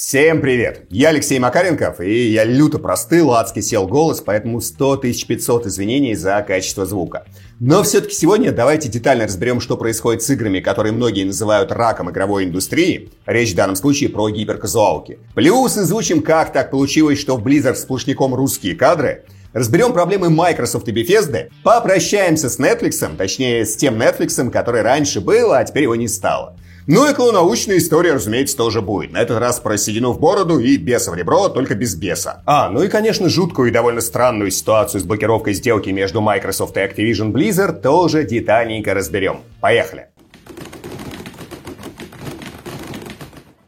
Всем привет! Я Алексей Макаренков, и я люто простыл, адски сел голос, поэтому 100 500 извинений за качество звука. Но все-таки сегодня давайте детально разберем, что происходит с играми, которые многие называют раком игровой индустрии. Речь в данном случае про гиперказуалки. Плюс изучим, как так получилось, что в Blizzard сплошняком русские кадры. Разберем проблемы Microsoft и Bethesda. Попрощаемся с Netflix, точнее с тем Netflix, который раньше был, а теперь его не стало. Ну и клоунаучная история, разумеется, тоже будет. На этот раз про седину в бороду и беса в ребро, только без беса. А, ну и, конечно, жуткую и довольно странную ситуацию с блокировкой сделки между Microsoft и Activision Blizzard тоже детальненько разберем. Поехали!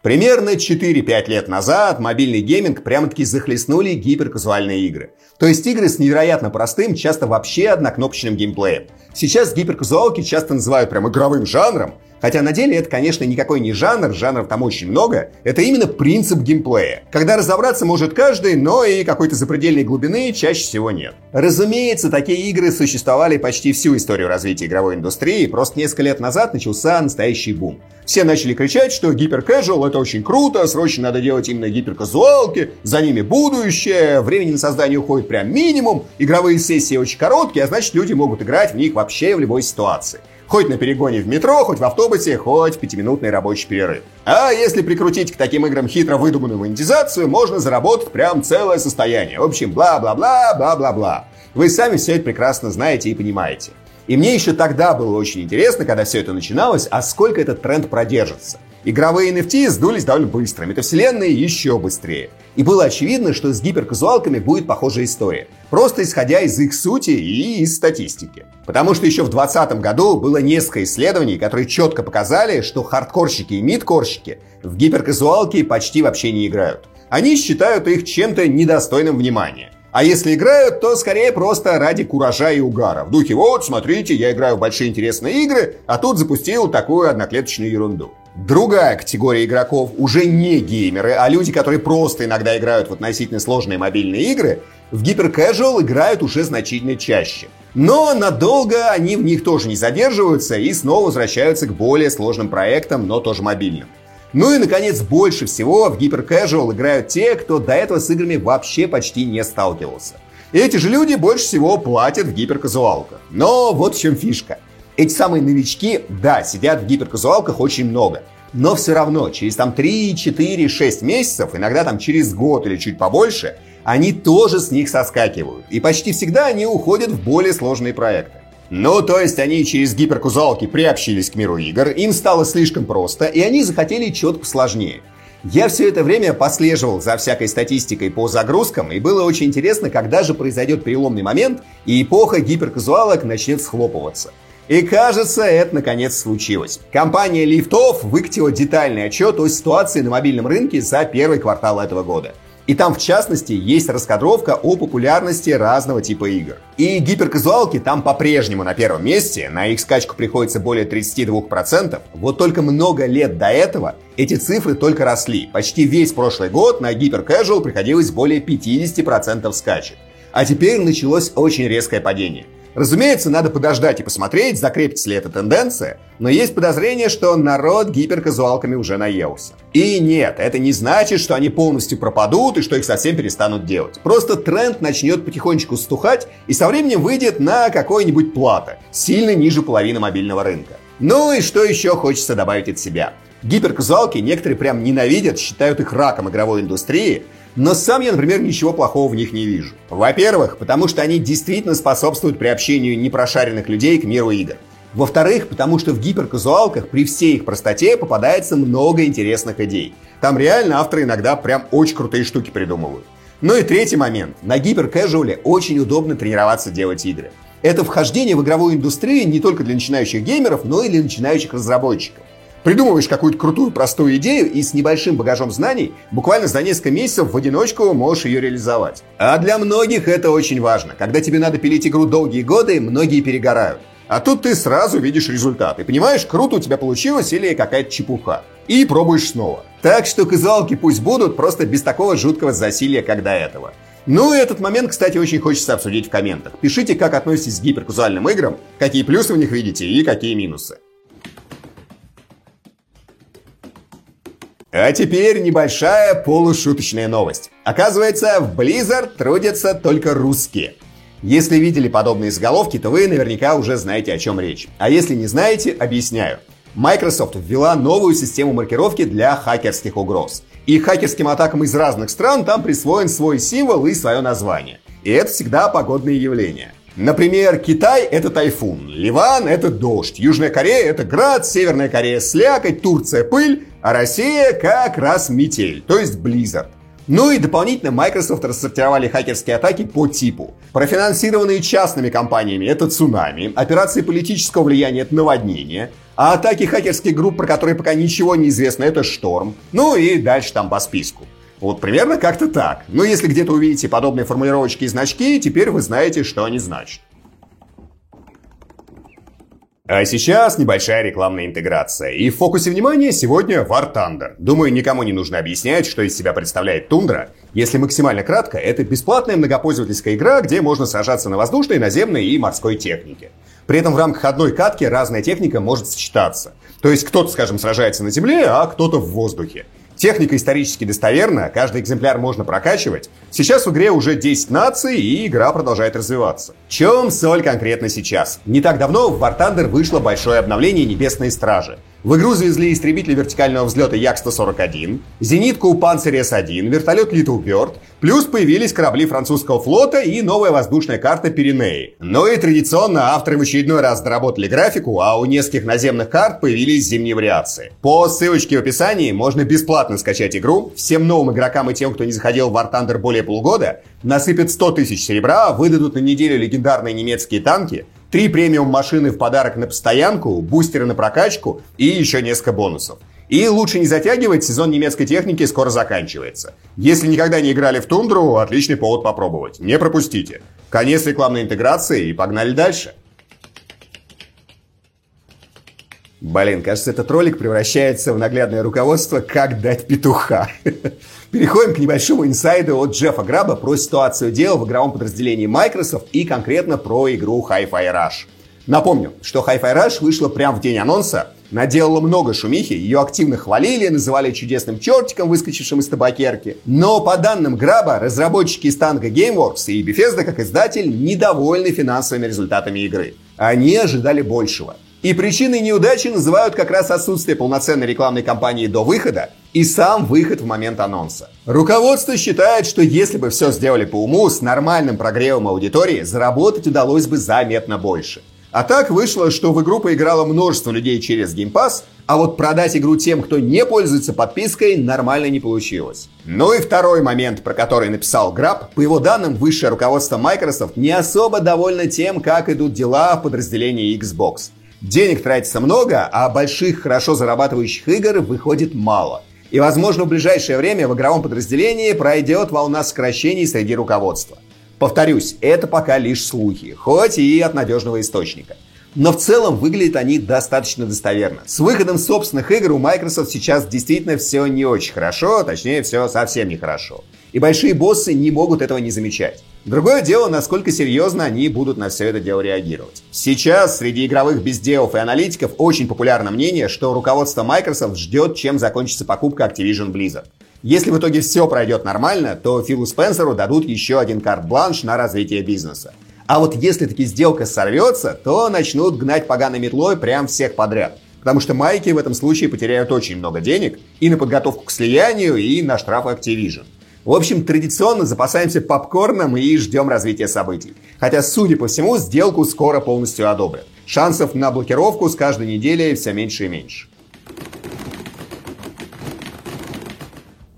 Примерно 4-5 лет назад мобильный гейминг прямо-таки захлестнули гиперказуальные игры. То есть игры с невероятно простым, часто вообще однокнопочным геймплеем. Сейчас гиперказуалки часто называют прям игровым жанром, Хотя на деле это, конечно, никакой не жанр, жанров там очень много. Это именно принцип геймплея. Когда разобраться может каждый, но и какой-то запредельной глубины чаще всего нет. Разумеется, такие игры существовали почти всю историю развития игровой индустрии, просто несколько лет назад начался настоящий бум. Все начали кричать, что гиперкэжуал это очень круто, срочно надо делать именно гиперказуалки, за ними будущее, времени на создание уходит прям минимум, игровые сессии очень короткие, а значит люди могут играть в них вообще в любой ситуации. Хоть на перегоне в метро, хоть в автобусе, хоть в пятиминутный рабочий перерыв. А если прикрутить к таким играм хитро выдуманную монетизацию, можно заработать прям целое состояние. В общем, бла-бла-бла, бла-бла-бла. Вы сами все это прекрасно знаете и понимаете. И мне еще тогда было очень интересно, когда все это начиналось, а сколько этот тренд продержится. Игровые NFT сдулись довольно быстро, метавселенные еще быстрее. И было очевидно, что с гиперказуалками будет похожая история. Просто исходя из их сути и из статистики. Потому что еще в 2020 году было несколько исследований, которые четко показали, что хардкорщики и мидкорщики в гиперказуалки почти вообще не играют. Они считают их чем-то недостойным внимания. А если играют, то скорее просто ради куража и угара. В духе «Вот, смотрите, я играю в большие интересные игры, а тут запустил такую одноклеточную ерунду». Другая категория игроков уже не геймеры, а люди, которые просто иногда играют в относительно сложные мобильные игры, в гиперкэжуал играют уже значительно чаще. Но надолго они в них тоже не задерживаются и снова возвращаются к более сложным проектам, но тоже мобильным. Ну и, наконец, больше всего в гиперкэжуал играют те, кто до этого с играми вообще почти не сталкивался. Эти же люди больше всего платят в гиперказуалках. Но вот в чем фишка – эти самые новички, да, сидят в гиперказуалках очень много. Но все равно, через там 3, 4, 6 месяцев, иногда там через год или чуть побольше, они тоже с них соскакивают. И почти всегда они уходят в более сложные проекты. Ну, то есть они через гиперказуалки приобщились к миру игр, им стало слишком просто, и они захотели четко сложнее. Я все это время послеживал за всякой статистикой по загрузкам, и было очень интересно, когда же произойдет переломный момент, и эпоха гиперказуалок начнет схлопываться. И кажется, это наконец случилось. Компания Liftoff выкатила детальный отчет о ситуации на мобильном рынке за первый квартал этого года. И там, в частности, есть раскадровка о популярности разного типа игр. И гиперказуалки там по-прежнему на первом месте, на их скачку приходится более 32%. Вот только много лет до этого эти цифры только росли. Почти весь прошлый год на гиперкэжуал приходилось более 50% скачек. А теперь началось очень резкое падение – Разумеется, надо подождать и посмотреть, закрепится ли эта тенденция, но есть подозрение, что народ гиперказуалками уже наелся. И нет, это не значит, что они полностью пропадут и что их совсем перестанут делать. Просто тренд начнет потихонечку стухать и со временем выйдет на какой-нибудь плата, сильно ниже половины мобильного рынка. Ну и что еще хочется добавить от себя? Гиперказуалки некоторые прям ненавидят, считают их раком игровой индустрии, но сам я, например, ничего плохого в них не вижу. Во-первых, потому что они действительно способствуют приобщению непрошаренных людей к миру игр. Во-вторых, потому что в гиперказуалках при всей их простоте попадается много интересных идей. Там реально авторы иногда прям очень крутые штуки придумывают. Ну и третий момент. На гиперкэжуале очень удобно тренироваться делать игры. Это вхождение в игровую индустрию не только для начинающих геймеров, но и для начинающих разработчиков. Придумываешь какую-то крутую, простую идею и с небольшим багажом знаний буквально за несколько месяцев в одиночку можешь ее реализовать. А для многих это очень важно. Когда тебе надо пилить игру долгие годы, многие перегорают. А тут ты сразу видишь результат и понимаешь, круто у тебя получилось или какая-то чепуха. И пробуешь снова. Так что казалки пусть будут, просто без такого жуткого засилия, как до этого. Ну и этот момент, кстати, очень хочется обсудить в комментах. Пишите, как относитесь к гиперказуальным играм, какие плюсы в них видите и какие минусы. А теперь небольшая полушуточная новость. Оказывается, в Blizzard трудятся только русские. Если видели подобные заголовки, то вы наверняка уже знаете, о чем речь. А если не знаете, объясняю. Microsoft ввела новую систему маркировки для хакерских угроз. И хакерским атакам из разных стран там присвоен свой символ и свое название. И это всегда погодные явления. Например, Китай — это тайфун, Ливан — это дождь, Южная Корея — это град, Северная Корея — слякоть, Турция — пыль, а Россия как раз метель, то есть Blizzard. Ну и дополнительно Microsoft рассортировали хакерские атаки по типу. Профинансированные частными компаниями – это цунами, операции политического влияния – это наводнение, а атаки хакерских групп, про которые пока ничего не известно, это шторм. Ну и дальше там по списку. Вот примерно как-то так. Но если где-то увидите подобные формулировочки и значки, теперь вы знаете, что они значат. А сейчас небольшая рекламная интеграция. И в фокусе внимания сегодня War Thunder. Думаю, никому не нужно объяснять, что из себя представляет тундра. Если максимально кратко, это бесплатная многопользовательская игра, где можно сражаться на воздушной, наземной и морской технике. При этом в рамках одной катки разная техника может сочетаться. То есть кто-то, скажем, сражается на земле, а кто-то в воздухе. Техника исторически достоверна, каждый экземпляр можно прокачивать. Сейчас в игре уже 10 наций, и игра продолжает развиваться. Чем соль конкретно сейчас? Не так давно в War Thunder вышло большое обновление Небесной Стражи. В игру завезли истребитель вертикального взлета Як-141, зенитку Панцирь С-1, вертолет Little Bird, плюс появились корабли французского флота и новая воздушная карта Пиренеи. Но и традиционно авторы в очередной раз доработали графику, а у нескольких наземных карт появились зимние вариации. По ссылочке в описании можно бесплатно скачать игру. Всем новым игрокам и тем, кто не заходил в War Thunder более полугода, насыпят 100 тысяч серебра, выдадут на неделю легендарные немецкие танки, Три премиум машины в подарок на постоянку, бустеры на прокачку и еще несколько бонусов. И лучше не затягивать, сезон немецкой техники скоро заканчивается. Если никогда не играли в тундру, отличный повод попробовать. Не пропустите. Конец рекламной интеграции и погнали дальше. Блин, кажется, этот ролик превращается в наглядное руководство «Как дать петуха». Переходим к небольшому инсайду от Джеффа Граба про ситуацию дел в игровом подразделении Microsoft и конкретно про игру Hi-Fi Rush. Напомню, что Hi-Fi Rush вышла прямо в день анонса, наделала много шумихи, ее активно хвалили, называли чудесным чертиком, выскочившим из табакерки. Но по данным Граба, разработчики из Tango Gameworks и Bethesda как издатель недовольны финансовыми результатами игры. Они ожидали большего. И причиной неудачи называют как раз отсутствие полноценной рекламной кампании до выхода и сам выход в момент анонса. Руководство считает, что если бы все сделали по уму, с нормальным прогревом аудитории заработать удалось бы заметно больше. А так вышло, что в игру поиграло множество людей через Game Pass, а вот продать игру тем, кто не пользуется подпиской, нормально не получилось. Ну и второй момент, про который написал Граб. По его данным, высшее руководство Microsoft не особо довольно тем, как идут дела в подразделении Xbox. Денег тратится много, а больших, хорошо зарабатывающих игр выходит мало. И, возможно, в ближайшее время в игровом подразделении пройдет волна сокращений среди руководства. Повторюсь, это пока лишь слухи, хоть и от надежного источника. Но в целом выглядят они достаточно достоверно. С выходом собственных игр у Microsoft сейчас действительно все не очень хорошо, точнее все совсем нехорошо. И большие боссы не могут этого не замечать. Другое дело, насколько серьезно они будут на все это дело реагировать. Сейчас среди игровых безделов и аналитиков очень популярно мнение, что руководство Microsoft ждет, чем закончится покупка Activision Blizzard. Если в итоге все пройдет нормально, то Филу Спенсеру дадут еще один карт-бланш на развитие бизнеса. А вот если таки сделка сорвется, то начнут гнать поганой метлой прям всех подряд. Потому что майки в этом случае потеряют очень много денег и на подготовку к слиянию, и на штрафы Activision. В общем, традиционно запасаемся попкорном и ждем развития событий. Хотя, судя по всему, сделку скоро полностью одобрят. Шансов на блокировку с каждой неделей все меньше и меньше.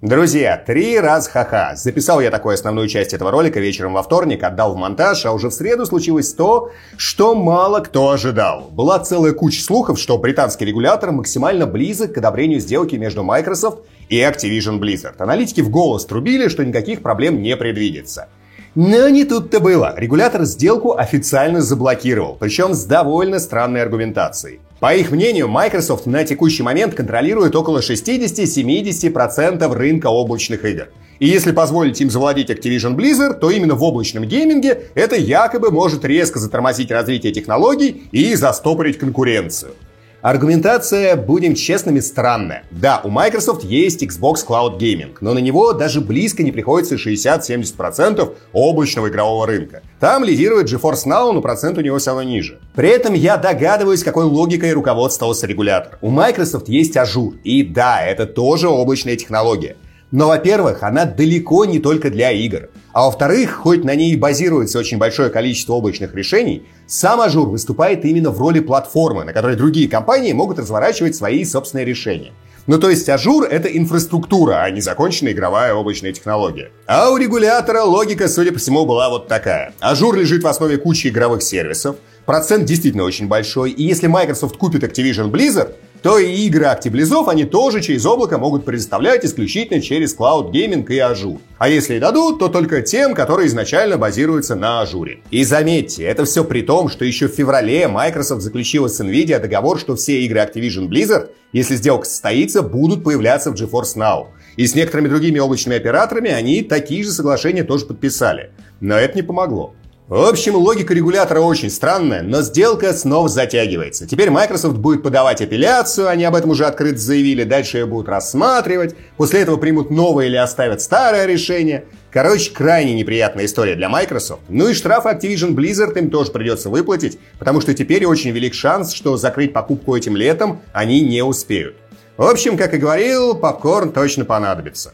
Друзья, три раз ха-ха. Записал я такую основную часть этого ролика вечером во вторник, отдал в монтаж, а уже в среду случилось то, что мало кто ожидал. Была целая куча слухов, что британский регулятор максимально близок к одобрению сделки между Microsoft и Activision Blizzard. Аналитики в голос трубили, что никаких проблем не предвидится. Но не тут-то было. Регулятор сделку официально заблокировал, причем с довольно странной аргументацией. По их мнению, Microsoft на текущий момент контролирует около 60-70% рынка облачных игр. И если позволить им завладеть Activision Blizzard, то именно в облачном гейминге это якобы может резко затормозить развитие технологий и застопорить конкуренцию. Аргументация, будем честными, странная. Да, у Microsoft есть Xbox Cloud Gaming, но на него даже близко не приходится 60-70% облачного игрового рынка. Там лидирует GeForce Now, но процент у него все равно ниже. При этом я догадываюсь, какой логикой руководствовался регулятор. У Microsoft есть Azure, и да, это тоже облачная технология. Но, во-первых, она далеко не только для игр. А во-вторых, хоть на ней базируется очень большое количество облачных решений, сам Azure выступает именно в роли платформы, на которой другие компании могут разворачивать свои собственные решения. Ну то есть Azure это инфраструктура, а не законченная игровая облачная технология. А у регулятора логика, судя по всему, была вот такая. Azure лежит в основе кучи игровых сервисов, процент действительно очень большой, и если Microsoft купит Activision Blizzard, то и игры ActiBlizzов они тоже через облако могут предоставлять исключительно через Cloud Gaming и Azure. А если и дадут, то только тем, которые изначально базируются на Ажуре. И заметьте, это все при том, что еще в феврале Microsoft заключила с Nvidia договор, что все игры Activision Blizzard, если сделка состоится, будут появляться в GeForce Now. И с некоторыми другими облачными операторами они такие же соглашения тоже подписали. Но это не помогло. В общем, логика регулятора очень странная, но сделка снова затягивается. Теперь Microsoft будет подавать апелляцию, они об этом уже открыто заявили, дальше ее будут рассматривать, после этого примут новое или оставят старое решение. Короче, крайне неприятная история для Microsoft. Ну и штрафы Activision Blizzard им тоже придется выплатить, потому что теперь очень велик шанс, что закрыть покупку этим летом они не успеют. В общем, как и говорил, попкорн точно понадобится.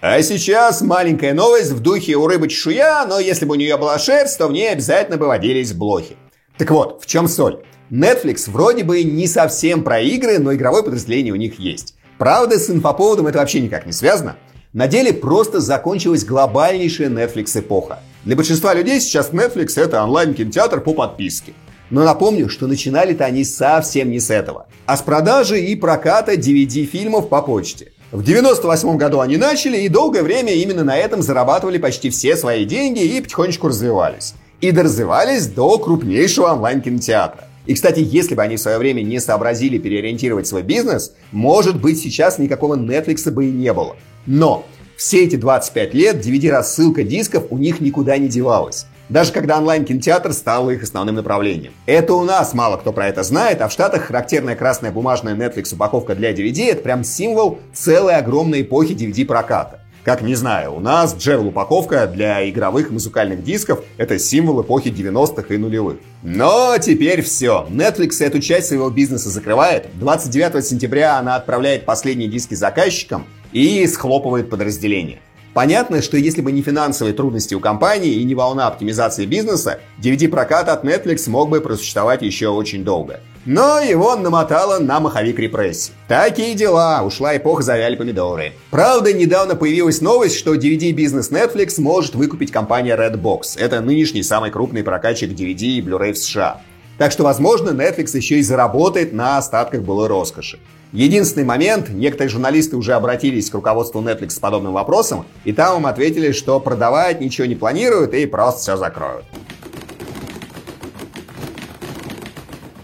А сейчас маленькая новость в духе у рыбы чешуя, но если бы у нее была шерсть, то в ней обязательно бы водились блохи. Так вот, в чем соль? Netflix вроде бы не совсем про игры, но игровое подразделение у них есть. Правда, с инфоповодом это вообще никак не связано. На деле просто закончилась глобальнейшая Netflix эпоха. Для большинства людей сейчас Netflix это онлайн-кинотеатр по подписке. Но напомню, что начинали-то они совсем не с этого, а с продажи и проката DVD-фильмов по почте. В 98 году они начали и долгое время именно на этом зарабатывали почти все свои деньги и потихонечку развивались. И доразвивались до крупнейшего онлайн-кинотеатра. И, кстати, если бы они в свое время не сообразили переориентировать свой бизнес, может быть, сейчас никакого Netflix бы и не было. Но все эти 25 лет DVD-рассылка дисков у них никуда не девалась даже когда онлайн-кинотеатр стал их основным направлением. Это у нас мало кто про это знает, а в Штатах характерная красная бумажная Netflix упаковка для DVD это прям символ целой огромной эпохи DVD-проката. Как не знаю, у нас джевел упаковка для игровых музыкальных дисков – это символ эпохи 90-х и нулевых. Но теперь все. Netflix эту часть своего бизнеса закрывает. 29 сентября она отправляет последние диски заказчикам и схлопывает подразделение. Понятно, что если бы не финансовые трудности у компании и не волна оптимизации бизнеса, DVD-прокат от Netflix мог бы просуществовать еще очень долго. Но его намотало на маховик репрессий. Такие дела, ушла эпоха завяли помидоры. Правда, недавно появилась новость, что DVD-бизнес Netflix может выкупить компания Redbox. Это нынешний самый крупный прокатчик DVD и Blu-ray в США. Так что, возможно, Netflix еще и заработает на остатках былой роскоши. Единственный момент, некоторые журналисты уже обратились к руководству Netflix с подобным вопросом, и там им ответили, что продавать ничего не планируют и просто все закроют.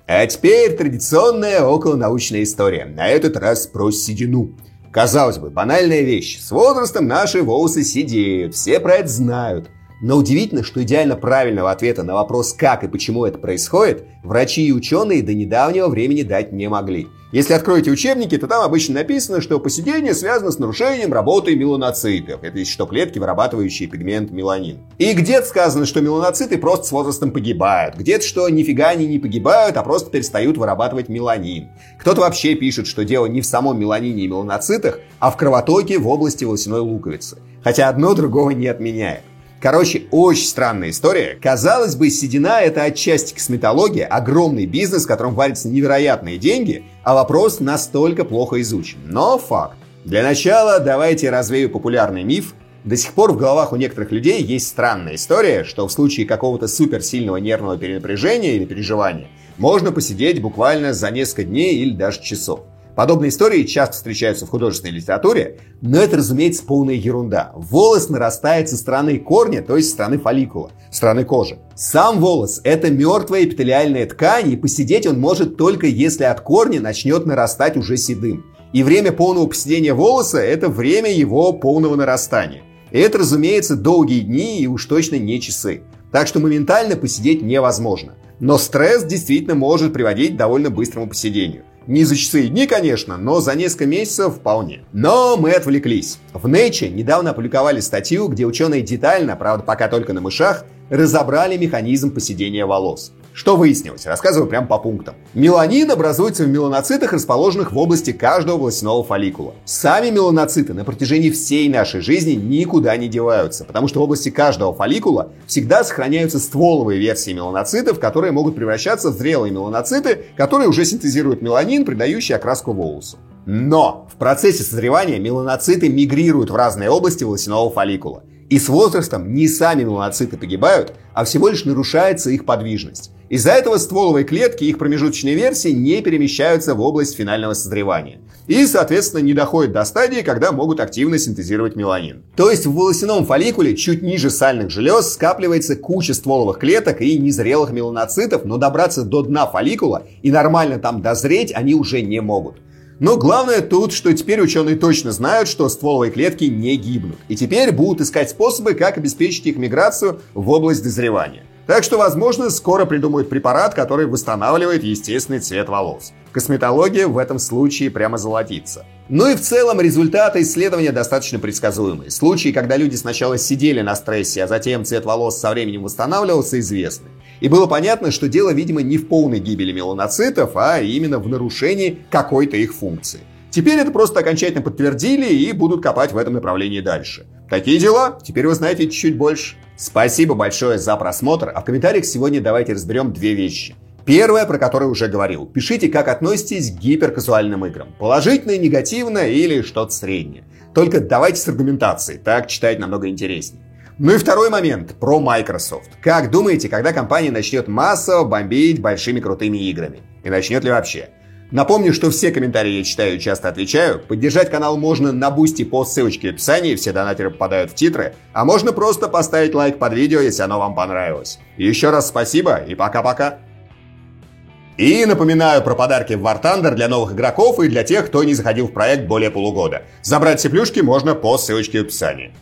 А теперь традиционная околонаучная история. На этот раз про седину. Казалось бы, банальная вещь. С возрастом наши волосы сидеют, все про это знают. Но удивительно, что идеально правильного ответа на вопрос, как и почему это происходит, врачи и ученые до недавнего времени дать не могли. Если откроете учебники, то там обычно написано, что посидение связано с нарушением работы меланоцитов. Это есть что клетки, вырабатывающие пигмент меланин. И где-то сказано, что меланоциты просто с возрастом погибают. Где-то, что нифига они не погибают, а просто перестают вырабатывать меланин. Кто-то вообще пишет, что дело не в самом меланине и меланоцитах, а в кровотоке в области волосяной луковицы. Хотя одно другого не отменяет. Короче, очень странная история. Казалось бы, седина – это отчасти косметология, огромный бизнес, в котором варятся невероятные деньги, а вопрос настолько плохо изучен. Но факт. Для начала давайте развею популярный миф. До сих пор в головах у некоторых людей есть странная история, что в случае какого-то суперсильного нервного перенапряжения или переживания можно посидеть буквально за несколько дней или даже часов. Подобные истории часто встречаются в художественной литературе, но это, разумеется, полная ерунда. Волос нарастает со стороны корня, то есть со стороны фолликула, со стороны кожи. Сам волос – это мертвая эпителиальная ткань, и посидеть он может только если от корня начнет нарастать уже седым. И время полного поседения волоса – это время его полного нарастания. И это, разумеется, долгие дни и уж точно не часы. Так что моментально посидеть невозможно. Но стресс действительно может приводить к довольно быстрому посидению. Не за часы и дни, конечно, но за несколько месяцев вполне. Но мы отвлеклись. В Nature недавно опубликовали статью, где ученые детально, правда пока только на мышах, разобрали механизм поседения волос. Что выяснилось? Рассказываю прямо по пунктам. Меланин образуется в меланоцитах, расположенных в области каждого волосяного фолликула. Сами меланоциты на протяжении всей нашей жизни никуда не деваются, потому что в области каждого фолликула всегда сохраняются стволовые версии меланоцитов, которые могут превращаться в зрелые меланоциты, которые уже синтезируют меланин, придающий окраску волосу. Но в процессе созревания меланоциты мигрируют в разные области волосяного фолликула. И с возрастом не сами меланоциты погибают, а всего лишь нарушается их подвижность. Из-за этого стволовые клетки и их промежуточные версии не перемещаются в область финального созревания. И, соответственно, не доходят до стадии, когда могут активно синтезировать меланин. То есть в волосяном фолликуле чуть ниже сальных желез скапливается куча стволовых клеток и незрелых меланоцитов, но добраться до дна фолликула и нормально там дозреть они уже не могут. Но главное тут, что теперь ученые точно знают, что стволовые клетки не гибнут. И теперь будут искать способы, как обеспечить их миграцию в область дозревания. Так что, возможно, скоро придумают препарат, который восстанавливает естественный цвет волос. Косметология в этом случае прямо золотится. Ну и в целом результаты исследования достаточно предсказуемые. Случаи, когда люди сначала сидели на стрессе, а затем цвет волос со временем восстанавливался, известны. И было понятно, что дело, видимо, не в полной гибели меланоцитов, а именно в нарушении какой-то их функции. Теперь это просто окончательно подтвердили и будут копать в этом направлении дальше. Такие дела, теперь вы знаете чуть-чуть больше. Спасибо большое за просмотр, а в комментариях сегодня давайте разберем две вещи. Первое, про которое уже говорил. Пишите, как относитесь к гиперказуальным играм. Положительно, негативно или что-то среднее. Только давайте с аргументацией, так читать намного интереснее. Ну и второй момент про Microsoft. Как думаете, когда компания начнет массово бомбить большими крутыми играми? И начнет ли вообще? Напомню, что все комментарии я читаю и часто отвечаю. Поддержать канал можно на Boosty по ссылочке в описании, все донатеры попадают в титры. А можно просто поставить лайк под видео, если оно вам понравилось. еще раз спасибо и пока-пока. И напоминаю про подарки в War Thunder для новых игроков и для тех, кто не заходил в проект более полугода. Забрать все плюшки можно по ссылочке в описании.